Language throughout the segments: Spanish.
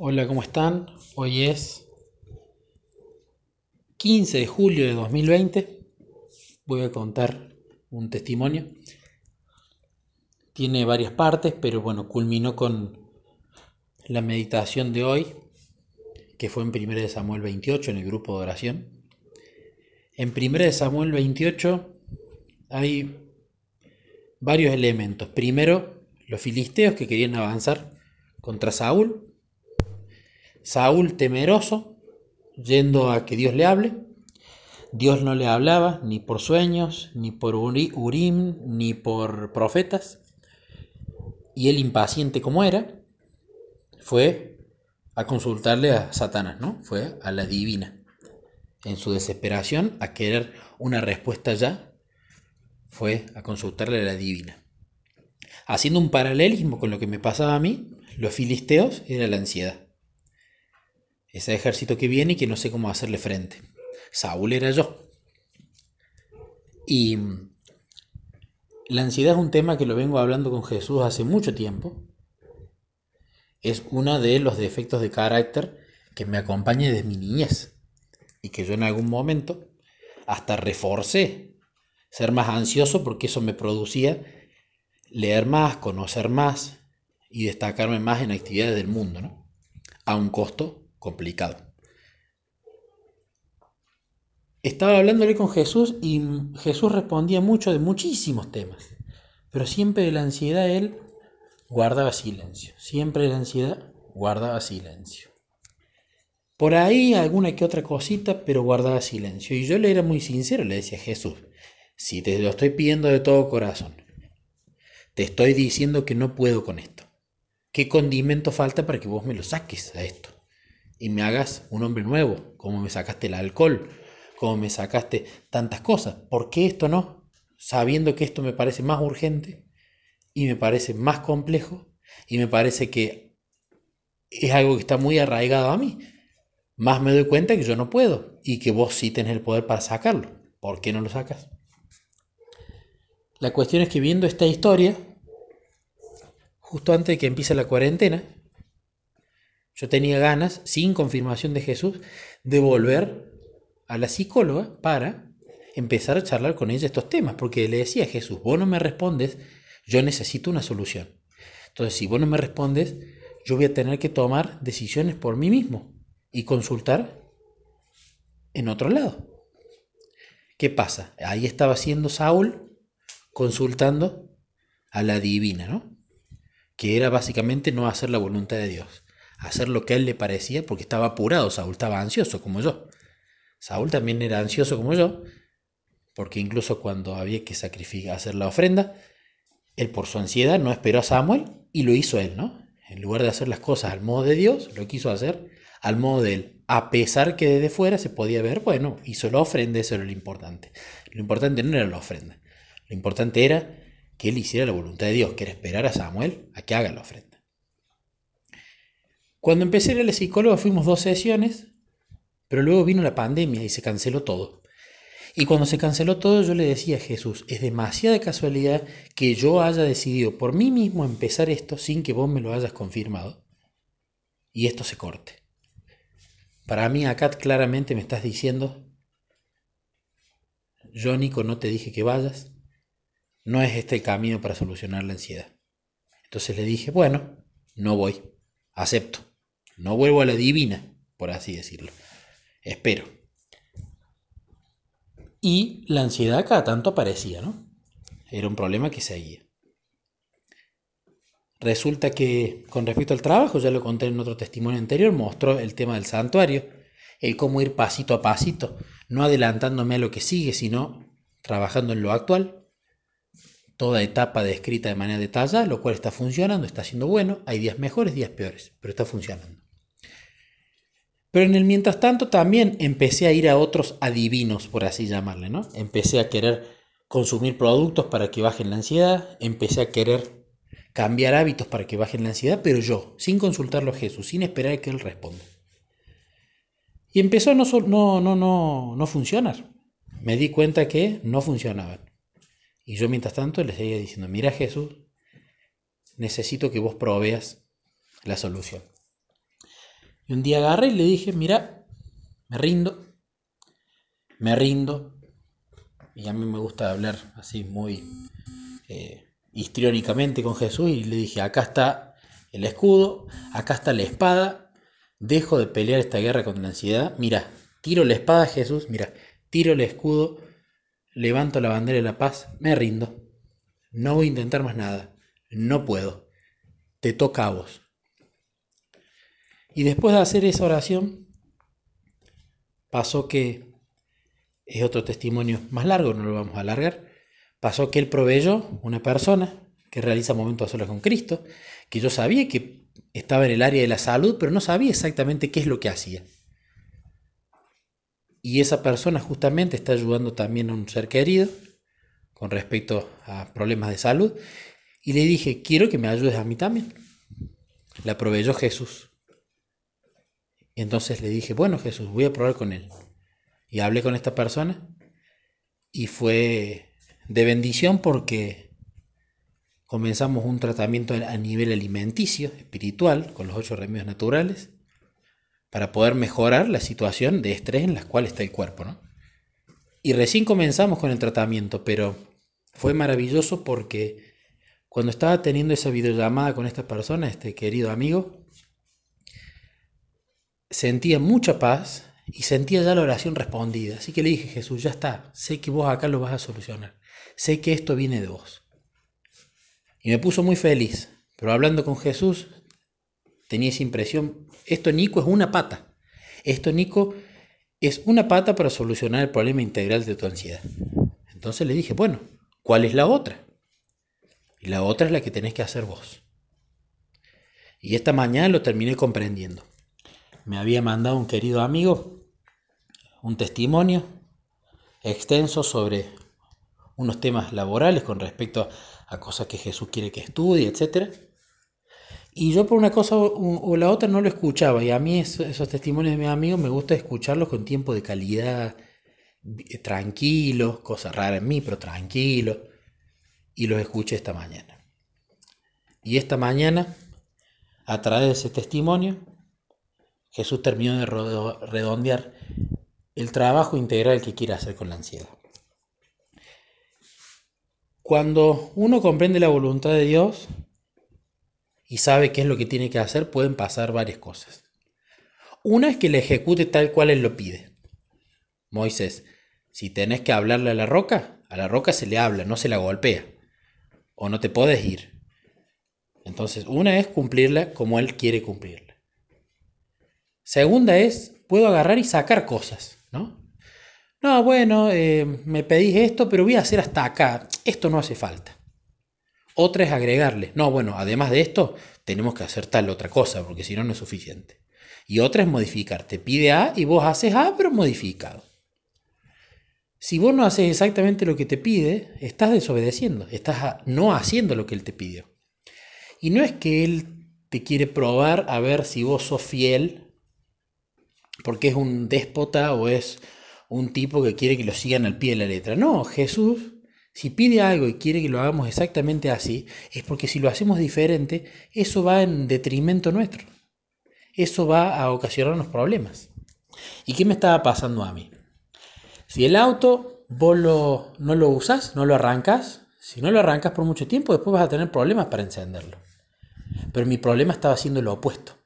Hola, ¿cómo están? Hoy es 15 de julio de 2020. Voy a contar un testimonio. Tiene varias partes, pero bueno, culminó con la meditación de hoy, que fue en 1 Samuel 28, en el grupo de oración. En 1 Samuel 28 hay varios elementos. Primero, los filisteos que querían avanzar contra Saúl Saúl temeroso, yendo a que Dios le hable. Dios no le hablaba ni por sueños, ni por Urim, ni por profetas. Y él, impaciente como era, fue a consultarle a Satanás, ¿no? Fue a la divina. En su desesperación, a querer una respuesta ya, fue a consultarle a la divina. Haciendo un paralelismo con lo que me pasaba a mí, los filisteos era la ansiedad ese ejército que viene y que no sé cómo hacerle frente. Saúl era yo. Y la ansiedad es un tema que lo vengo hablando con Jesús hace mucho tiempo. Es uno de los defectos de carácter que me acompaña desde mi niñez y que yo en algún momento hasta reforcé ser más ansioso porque eso me producía leer más, conocer más y destacarme más en actividades del mundo, ¿no? A un costo complicado. Estaba hablándole con Jesús y Jesús respondía mucho de muchísimos temas, pero siempre de la ansiedad él guardaba silencio, siempre de la ansiedad guardaba silencio. Por ahí alguna que otra cosita, pero guardaba silencio. Y yo le era muy sincero, le decía Jesús, si te lo estoy pidiendo de todo corazón, te estoy diciendo que no puedo con esto. ¿Qué condimento falta para que vos me lo saques a esto? Y me hagas un hombre nuevo, como me sacaste el alcohol, como me sacaste tantas cosas. ¿Por qué esto no? Sabiendo que esto me parece más urgente y me parece más complejo y me parece que es algo que está muy arraigado a mí. Más me doy cuenta que yo no puedo y que vos sí tenés el poder para sacarlo. ¿Por qué no lo sacas? La cuestión es que viendo esta historia, justo antes de que empiece la cuarentena, yo tenía ganas, sin confirmación de Jesús, de volver a la psicóloga para empezar a charlar con ella estos temas, porque le decía a Jesús, vos no me respondes, yo necesito una solución. Entonces, si vos no me respondes, yo voy a tener que tomar decisiones por mí mismo y consultar en otro lado. ¿Qué pasa? Ahí estaba siendo Saúl consultando a la divina, ¿no? Que era básicamente no hacer la voluntad de Dios hacer lo que a él le parecía porque estaba apurado, Saúl estaba ansioso como yo. Saúl también era ansioso como yo, porque incluso cuando había que sacrificar, hacer la ofrenda, él por su ansiedad no esperó a Samuel y lo hizo él, ¿no? En lugar de hacer las cosas al modo de Dios, lo quiso hacer al modo de él. A pesar que desde fuera se podía ver, bueno, hizo la ofrenda, eso era lo importante. Lo importante no era la ofrenda, lo importante era que él hiciera la voluntad de Dios, que era esperar a Samuel a que haga la ofrenda. Cuando empecé a ir a psicóloga fuimos dos sesiones, pero luego vino la pandemia y se canceló todo. Y cuando se canceló todo yo le decía a Jesús, es demasiada casualidad que yo haya decidido por mí mismo empezar esto sin que vos me lo hayas confirmado y esto se corte. Para mí acá claramente me estás diciendo, yo Nico no te dije que vayas, no es este el camino para solucionar la ansiedad. Entonces le dije, bueno, no voy, acepto. No vuelvo a la divina, por así decirlo. Espero. Y la ansiedad cada tanto aparecía, ¿no? Era un problema que seguía. Resulta que con respecto al trabajo, ya lo conté en otro testimonio anterior, mostró el tema del santuario, el cómo ir pasito a pasito, no adelantándome a lo que sigue, sino trabajando en lo actual, toda etapa descrita de manera detallada, lo cual está funcionando, está siendo bueno, hay días mejores, días peores, pero está funcionando. Pero en el mientras tanto también empecé a ir a otros adivinos, por así llamarle, ¿no? Empecé a querer consumir productos para que bajen la ansiedad, empecé a querer cambiar hábitos para que bajen la ansiedad, pero yo, sin consultarlo a Jesús, sin esperar a que Él responda. Y empezó a no, no, no, no, no funcionar. Me di cuenta que no funcionaban. Y yo mientras tanto les seguía diciendo, mira Jesús, necesito que vos proveas la solución. Y un día agarré y le dije, mira, me rindo, me rindo. Y a mí me gusta hablar así muy eh, histriónicamente con Jesús y le dije, acá está el escudo, acá está la espada, dejo de pelear esta guerra contra la ansiedad, mira, tiro la espada a Jesús, mira, tiro el escudo, levanto la bandera de la paz, me rindo, no voy a intentar más nada, no puedo, te toca a vos. Y después de hacer esa oración, pasó que, es otro testimonio más largo, no lo vamos a alargar, pasó que él proveyó una persona que realiza momentos a solas con Cristo, que yo sabía que estaba en el área de la salud, pero no sabía exactamente qué es lo que hacía. Y esa persona justamente está ayudando también a un ser querido con respecto a problemas de salud. Y le dije, quiero que me ayudes a mí también. La proveyó Jesús. Y entonces le dije, bueno Jesús, voy a probar con él. Y hablé con esta persona y fue de bendición porque comenzamos un tratamiento a nivel alimenticio, espiritual, con los ocho remedios naturales, para poder mejorar la situación de estrés en la cual está el cuerpo. ¿no? Y recién comenzamos con el tratamiento, pero fue maravilloso porque cuando estaba teniendo esa videollamada con esta persona, este querido amigo, sentía mucha paz y sentía ya la oración respondida. Así que le dije, Jesús, ya está, sé que vos acá lo vas a solucionar, sé que esto viene de vos. Y me puso muy feliz, pero hablando con Jesús, tenía esa impresión, esto Nico es una pata, esto Nico es una pata para solucionar el problema integral de tu ansiedad. Entonces le dije, bueno, ¿cuál es la otra? Y la otra es la que tenés que hacer vos. Y esta mañana lo terminé comprendiendo. Me había mandado un querido amigo un testimonio extenso sobre unos temas laborales con respecto a cosas que Jesús quiere que estudie, etc. Y yo por una cosa o la otra no lo escuchaba. Y a mí esos, testimonios de mis amigos me gusta escucharlos con tiempo de calidad, tranquilos, cosas raras en mí, pero tranquilos. Y los escuché esta mañana. Y esta mañana, a través de ese testimonio, Jesús terminó de redondear el trabajo integral que quiere hacer con la ansiedad. Cuando uno comprende la voluntad de Dios y sabe qué es lo que tiene que hacer, pueden pasar varias cosas. Una es que le ejecute tal cual él lo pide. Moisés, si tenés que hablarle a la roca, a la roca se le habla, no se la golpea. O no te puedes ir. Entonces, una es cumplirla como él quiere cumplirla. Segunda es, puedo agarrar y sacar cosas, ¿no? No, bueno, eh, me pedís esto, pero voy a hacer hasta acá. Esto no hace falta. Otra es agregarle. No, bueno, además de esto, tenemos que hacer tal otra cosa, porque si no, no es suficiente. Y otra es modificar. Te pide A y vos haces A, pero modificado. Si vos no haces exactamente lo que te pide, estás desobedeciendo, estás no haciendo lo que él te pidió. Y no es que él te quiere probar a ver si vos sos fiel, porque es un déspota o es un tipo que quiere que lo sigan al pie de la letra. No, Jesús, si pide algo y quiere que lo hagamos exactamente así, es porque si lo hacemos diferente, eso va en detrimento nuestro. Eso va a ocasionarnos problemas. ¿Y qué me estaba pasando a mí? Si el auto vos no lo usas, no lo arrancas, si no lo arrancas por mucho tiempo, después vas a tener problemas para encenderlo. Pero mi problema estaba siendo lo opuesto.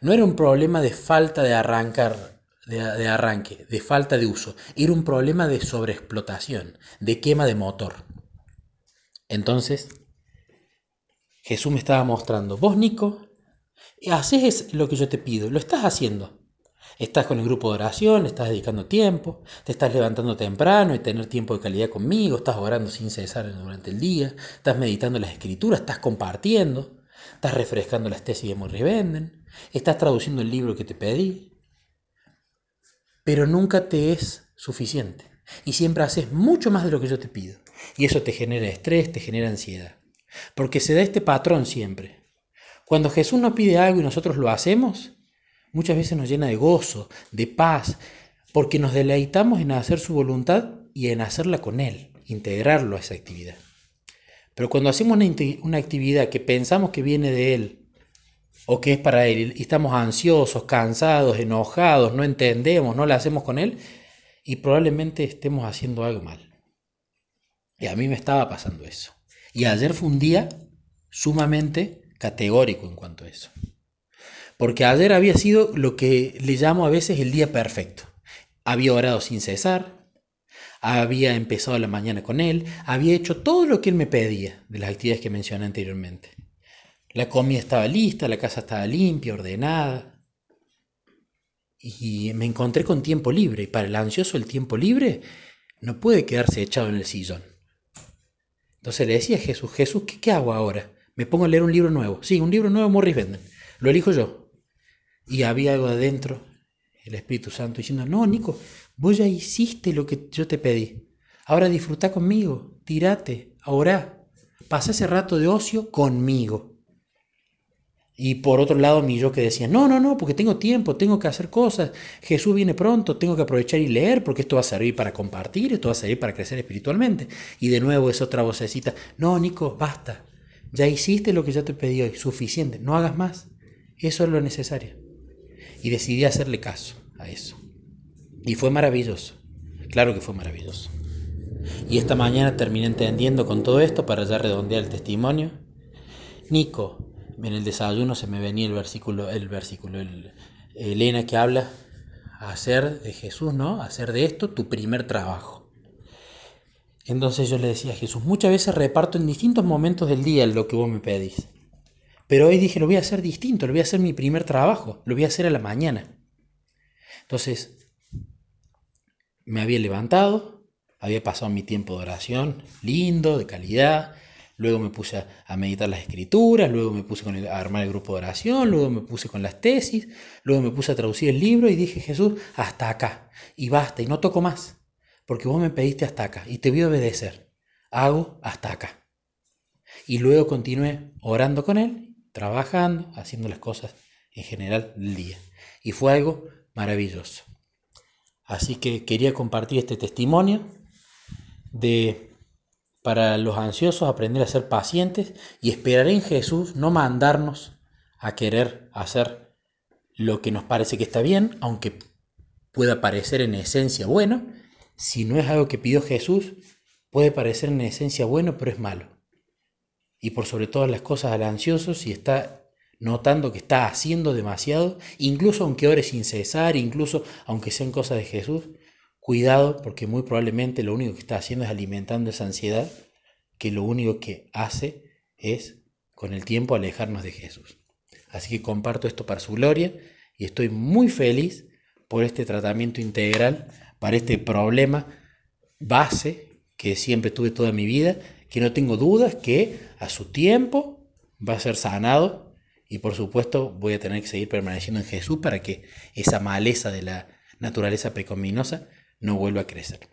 No era un problema de falta de arrancar de, arranque, de falta de uso. Era un problema de sobreexplotación, de quema de motor. Entonces, Jesús me estaba mostrando, vos Nico, haces lo que yo te pido, lo estás haciendo. Estás con el grupo de oración, estás dedicando tiempo, te estás levantando temprano y tener tiempo de calidad conmigo, estás orando sin cesar durante el día, estás meditando las escrituras, estás compartiendo, estás refrescando las tesis de Morris Venden, estás traduciendo el libro que te pedí, pero nunca te es suficiente. Y siempre haces mucho más de lo que yo te pido. Y eso te genera estrés, te genera ansiedad. Porque se da este patrón siempre. Cuando Jesús nos pide algo y nosotros lo hacemos, muchas veces nos llena de gozo, de paz, porque nos deleitamos en hacer su voluntad y en hacerla con Él, integrarlo a esa actividad. Pero cuando hacemos una, una actividad que pensamos que viene de Él o que es para Él, y estamos ansiosos, cansados, enojados, no entendemos, no lo hacemos con Él, y probablemente estemos haciendo algo mal. Y a mí me estaba pasando eso. Y ayer fue un día sumamente categórico en cuanto a eso. Porque ayer había sido lo que le llamo a veces el día perfecto. Había orado sin cesar, había empezado la mañana con él, había hecho todo lo que él me pedía de las actividades que mencioné anteriormente. La comida estaba lista, la casa estaba limpia, ordenada. Y me encontré con tiempo libre. Y para el ansioso el tiempo libre no puede quedarse echado en el sillón. Entonces le decía a Jesús, Jesús, ¿qué, hago ahora? Me pongo a leer un libro nuevo. Sí, un libro nuevo Morris Venden. Lo elijo yo. Y había algo adentro, el Espíritu Santo, diciendo, no, Nico, vos ya hiciste lo que yo te pedí. Ahora disfruta conmigo, tirate, orá. Pasa ese rato de ocio conmigo. Y por otro lado, mi yo que decía, no, no, no, porque tengo tiempo, tengo que hacer cosas, Jesús viene pronto, tengo que aprovechar y leer, porque esto va a servir para compartir, esto va a servir para crecer espiritualmente. Y de nuevo es otra vocecita, no, Nico, basta, ya hiciste lo que yo te pedí hoy, suficiente, no hagas más, eso es lo necesario. Y decidí hacerle caso a eso. Y fue maravilloso, claro que fue maravilloso. Y esta mañana terminé entendiendo con todo esto, para ya redondear el testimonio, Nico, en el desayuno se me venía el versículo, el versículo, el, Elena que habla, hacer de Jesús, ¿no? Hacer de esto tu primer trabajo. Entonces yo le decía a Jesús, muchas veces reparto en distintos momentos del día lo que vos me pedís. Pero hoy dije, lo voy a hacer distinto, lo voy a hacer mi primer trabajo, lo voy a hacer a la mañana. Entonces, me había levantado, había pasado mi tiempo de oración, lindo, de calidad, luego me puse a, meditar las escrituras, luego me puse a armar el grupo de oración, luego me puse con las tesis, luego me puse a traducir el libro y dije, Jesús, hasta acá, y basta, y no toco más, porque vos me pediste hasta acá, y te voy a obedecer. Hago hasta acá. Y luego continué orando con Él, trabajando, haciendo las cosas en general del día. Y fue algo maravilloso. Así que quería compartir este testimonio de para los ansiosos aprender a ser pacientes y esperar en Jesús, no mandarnos a querer hacer lo que nos parece que está bien, aunque pueda parecer en esencia bueno. Si no es algo que pidió Jesús, puede parecer en esencia bueno, pero es malo. Y por sobre todas las cosas al ansioso, si está notando que está haciendo demasiado, incluso aunque ore sin cesar, incluso aunque sean cosas de Jesús, Cuidado porque muy probablemente lo único que está haciendo es alimentando esa ansiedad que lo único que hace es con el tiempo alejarnos de Jesús. Así que comparto esto para su gloria y estoy muy feliz por este tratamiento integral para este problema base que siempre tuve toda mi vida, que no tengo dudas que a su tiempo va a ser sanado y por supuesto voy a tener que seguir permaneciendo en Jesús para que esa maleza de la naturaleza pecaminosa no vuelva a crecer.